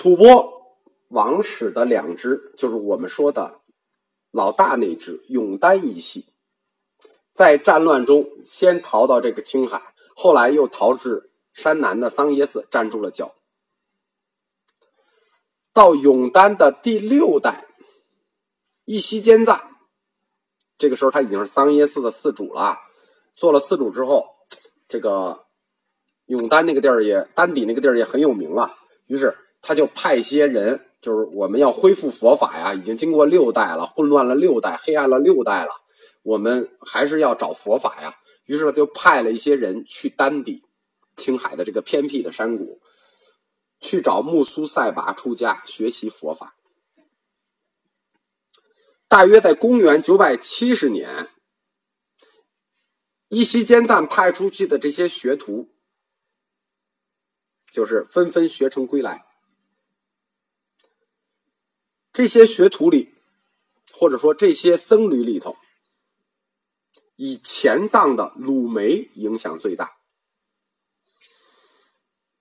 吐蕃王室的两支，就是我们说的老大那支永丹一系，在战乱中先逃到这个青海，后来又逃至山南的桑耶寺，站住了脚。到永丹的第六代一西坚赞，这个时候他已经是桑耶寺的寺主了。做了寺主之后，这个永丹那个地儿也丹底那个地儿也很有名了。于是他就派一些人，就是我们要恢复佛法呀，已经经过六代了，混乱了六代，黑暗了六代了，我们还是要找佛法呀。于是他就派了一些人去丹底青海的这个偏僻的山谷。去找木苏塞拔出家学习佛法。大约在公元九百七十年，一西坚赞派出去的这些学徒，就是纷纷学成归来。这些学徒里，或者说这些僧侣里头，以前藏的鲁梅影响最大。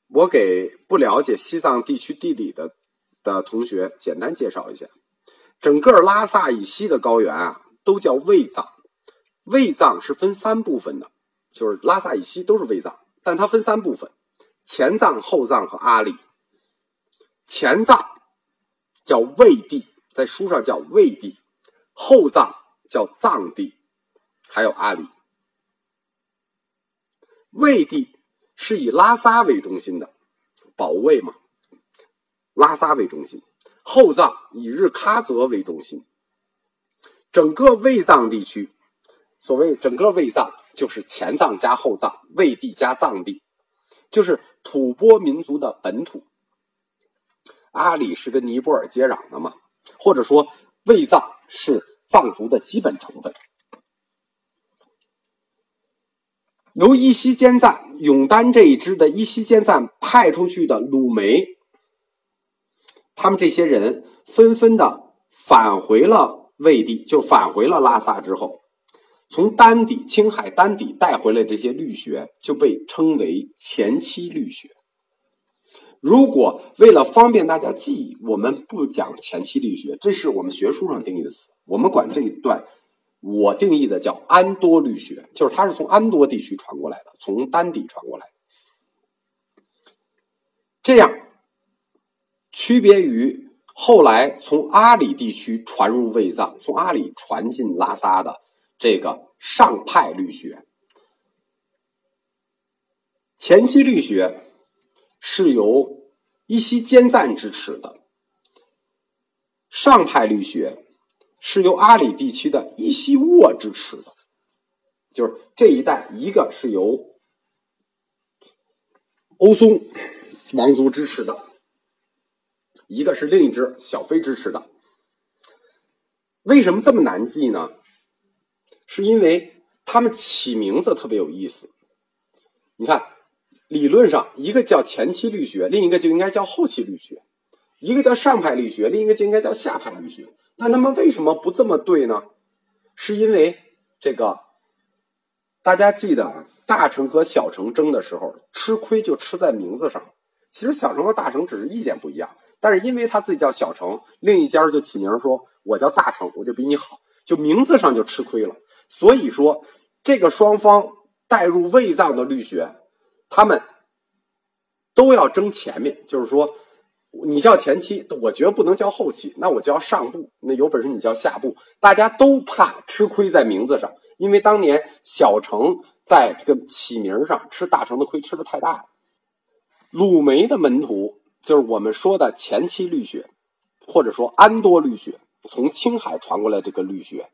我给不了解西藏地区地理的的同学简单介绍一下，整个拉萨以西的高原啊，都叫卫藏。卫藏是分三部分的，就是拉萨以西都是卫藏，但它分三部分：前藏、后藏和阿里。前藏叫卫地，在书上叫卫地；后藏叫藏地，还有阿里。卫地。是以拉萨为中心的，保卫嘛，拉萨为中心。后藏以日喀则为中心。整个卫藏地区，所谓整个卫藏就是前藏加后藏，卫地加藏地，就是吐蕃民族的本土。阿里是跟尼泊尔接壤的嘛，或者说卫藏是藏族的基本成分。由伊西坚赞永丹这一支的伊西坚赞派出去的鲁梅，他们这些人纷纷的返回了魏地，就返回了拉萨之后，从丹底青海丹底带回来这些律学，就被称为前期律学。如果为了方便大家记忆，我们不讲前期律学，这是我们学书上定义的词，我们管这一段。我定义的叫安多律学，就是它是从安多地区传过来的，从丹底传过来的。这样，区别于后来从阿里地区传入卫藏，从阿里传进拉萨的这个上派律学。前期律学是由一西坚赞支持的，上派律学。是由阿里地区的伊西沃支持的，就是这一代，一个是由欧松王族支持的，一个是另一支小飞支持的。为什么这么难记呢？是因为他们起名字特别有意思。你看，理论上一个叫前期律学，另一个就应该叫后期律学；一个叫上派律学，另一个就应该叫下派律学。但他们为什么不这么对呢？是因为这个，大家记得啊大成和小成争的时候，吃亏就吃在名字上。其实小成和大成只是意见不一样，但是因为他自己叫小成，另一家就起名说我叫大成，我就比你好，就名字上就吃亏了。所以说，这个双方带入胃脏的律学，他们都要争前面，就是说。你叫前期，我觉得不能叫后期，那我叫上部。那有本事你叫下部。大家都怕吃亏在名字上，因为当年小成在这个起名上吃大成的亏吃的太大了。鲁梅的门徒就是我们说的前期律学，或者说安多律学，从青海传过来这个律学。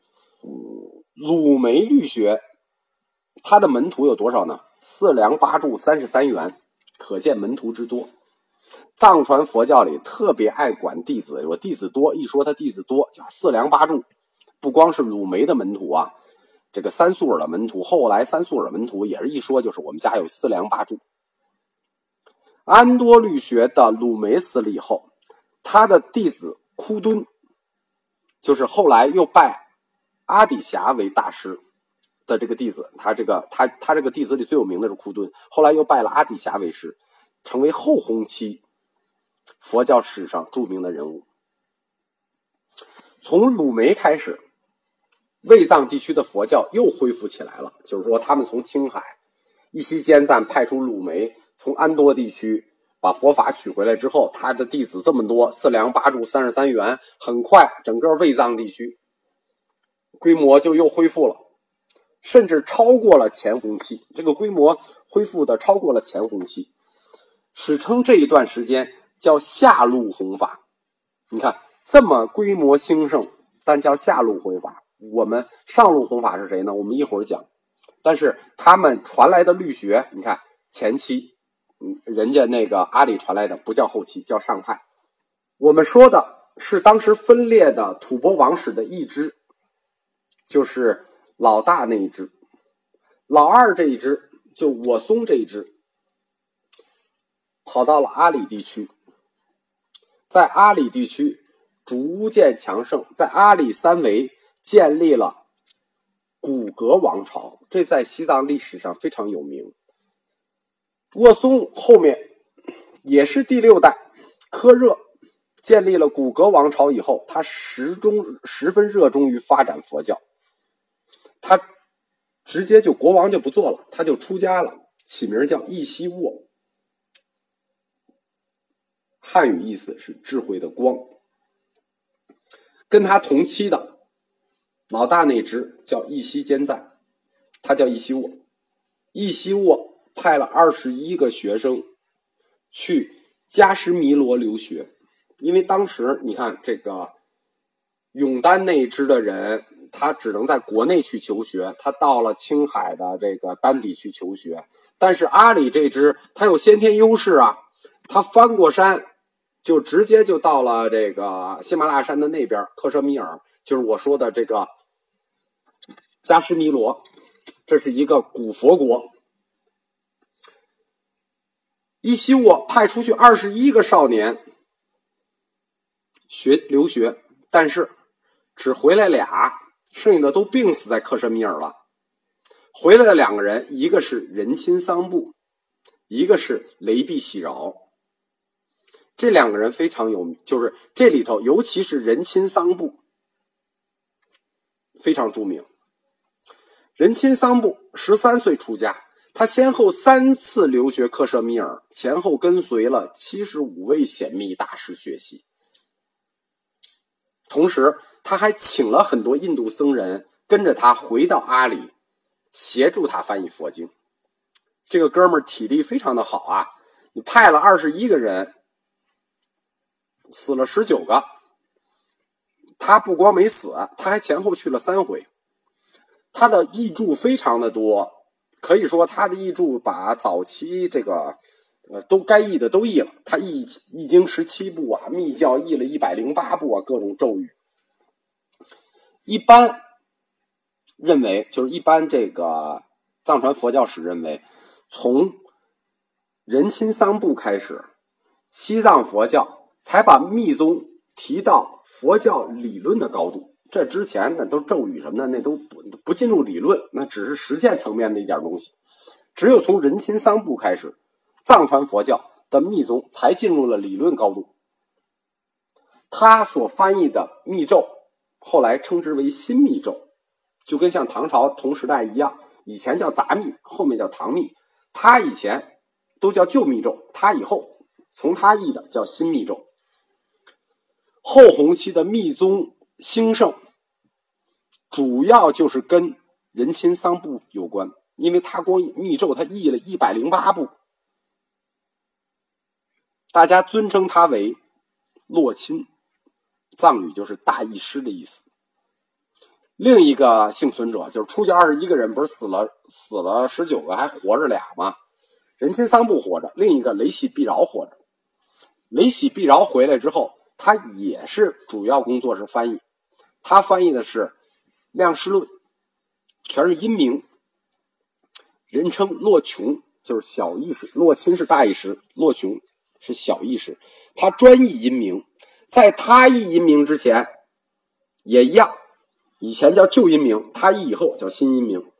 鲁梅律学，他的门徒有多少呢？四梁八柱三十三员，可见门徒之多。藏传佛教里特别爱管弟子，我弟子多，一说他弟子多，叫四梁八柱。不光是鲁梅的门徒啊，这个三素尔的门徒，后来三素尔门徒也是一说就是我们家有四梁八柱。安多律学的鲁梅死了以后，他的弟子枯敦，就是后来又拜阿底峡为大师的这个弟子，他这个他他这个弟子里最有名的是库敦，后来又拜了阿底峡为师，成为后弘期。佛教史上著名的人物。从鲁梅开始，卫藏地区的佛教又恢复起来了。就是说，他们从青海一西坚赞派出鲁梅，从安多地区把佛法取回来之后，他的弟子这么多，四梁八柱三十三元，很快整个卫藏地区规模就又恢复了。甚至超过了前弘期，这个规模恢复的超过了前弘期，史称这一段时间叫下路弘法。你看这么规模兴盛，但叫下路弘法。我们上路弘法是谁呢？我们一会儿讲。但是他们传来的律学，你看前期，嗯，人家那个阿里传来的不叫后期，叫上派。我们说的是当时分裂的吐蕃王室的一支，就是。老大那一支，老二这一支，就我松这一支，跑到了阿里地区，在阿里地区逐渐强盛，在阿里三围建立了古格王朝，这在西藏历史上非常有名。沃松后面也是第六代科热建立了古格王朝以后，他始终十分热衷于发展佛教。他直接就国王就不做了，他就出家了，起名叫义西沃，汉语意思是智慧的光。跟他同期的老大那支叫义西坚赞，他叫义西沃，义西沃派了二十一个学生去加什弥罗留学，因为当时你看这个永丹那支的人。他只能在国内去求学，他到了青海的这个丹底去求学。但是阿里这支他有先天优势啊，他翻过山，就直接就到了这个喜马拉雅山的那边，克什米尔，就是我说的这个加什米罗，这是一个古佛国。伊西沃派出去二十一个少年学留学，但是只回来俩。剩下的都病死在克什米尔了。回来的两个人，一个是仁钦桑布，一个是雷碧喜饶。这两个人非常有名，就是这里头，尤其是仁钦桑布非常著名。仁钦桑布十三岁出家，他先后三次留学克什米尔，前后跟随了七十五位显密大师学习，同时。他还请了很多印度僧人跟着他回到阿里，协助他翻译佛经。这个哥们儿体力非常的好啊！你派了二十一个人，死了十九个，他不光没死，他还前后去了三回。他的译著非常的多，可以说他的译著把早期这个呃都该译的都译了。他译译经十七部啊，密教译了一百零八部啊，各种咒语。一般认为，就是一般这个藏传佛教史认为，从仁钦桑布开始，西藏佛教才把密宗提到佛教理论的高度。这之前那都咒语什么的，那都不不进入理论，那只是实践层面的一点东西。只有从仁钦桑布开始，藏传佛教的密宗才进入了理论高度。他所翻译的密咒。后来称之为新密咒，就跟像唐朝同时代一样，以前叫杂密，后面叫唐密。他以前都叫旧密咒，他以后从他译的叫新密咒。后弘期的密宗兴盛，主要就是跟仁钦桑布有关，因为他光密咒他译了一百零八部，大家尊称他为洛钦。藏语就是大义师的意思。另一个幸存者就是出去二十一个人，不是死了死了十九个，还活着俩吗？仁钦桑布活着，另一个雷喜碧饶活着。雷喜碧饶回来之后，他也是主要工作是翻译，他翻译的是《量师论》，全是音名，人称洛琼，就是小意识。洛钦是大意识，洛琼是小意识，他专译音名。在他译音名之前，也一样，以前叫旧音名，他译以后叫新音名。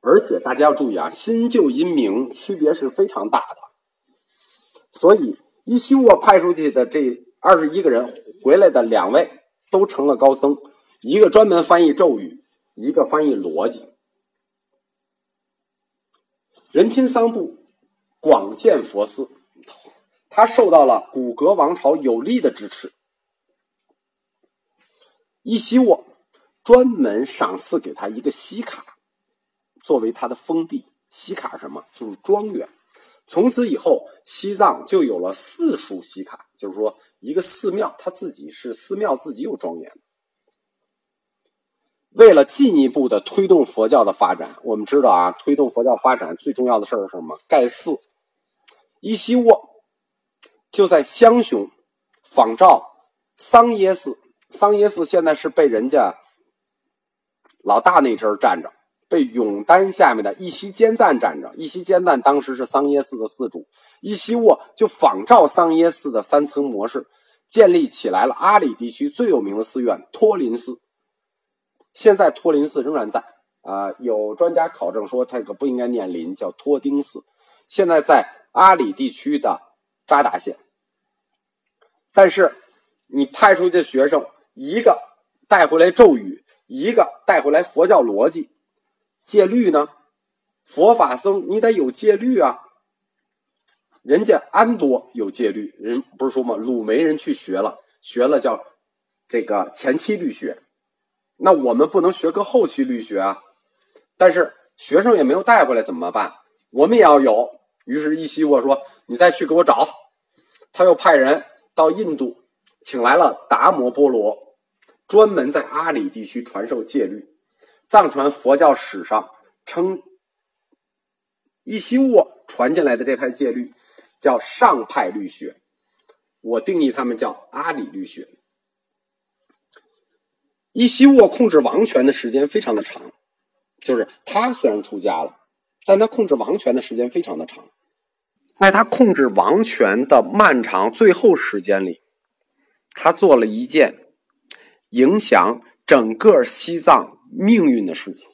而且大家要注意啊，新旧音名区别是非常大的。所以伊西沃派出去的这二十一个人回来的两位都成了高僧，一个专门翻译咒语，一个翻译逻辑。仁亲桑布广建佛寺，他受到了古格王朝有力的支持。伊西沃专门赏赐给他一个西卡，作为他的封地。西卡什么？就是庄园。从此以后，西藏就有了四属西卡，就是说一个寺庙，他自己是寺庙，自己有庄园。为了进一步的推动佛教的发展，我们知道啊，推动佛教发展最重要的事儿是什么？盖寺。伊西沃就在香雄仿照桑耶寺，桑耶寺现在是被人家老大那阵儿占着，被永丹下面的一席坚赞占着。一席坚赞当时是桑耶寺的寺主，一席沃就仿照桑耶寺的三层模式，建立起来了阿里地区最有名的寺院托林寺。现在托林寺仍然在啊，有专家考证说这个不应该念林，叫托丁寺。现在在阿里地区的扎达县。但是你派出去的学生，一个带回来咒语，一个带回来佛教逻辑，戒律呢？佛法僧你得有戒律啊。人家安多有戒律，人不是说吗？鲁梅人去学了，学了叫这个前期律学。那我们不能学个后期律学啊，但是学生也没有带回来，怎么办？我们也要有。于是伊西沃说：“你再去给我找。”他又派人到印度，请来了达摩波罗，专门在阿里地区传授戒律。藏传佛教史上称伊西沃传进来的这派戒律叫上派律学，我定义他们叫阿里律学。伊西沃控制王权的时间非常的长，就是他虽然出家了，但他控制王权的时间非常的长。在他控制王权的漫长最后时间里，他做了一件影响整个西藏命运的事情。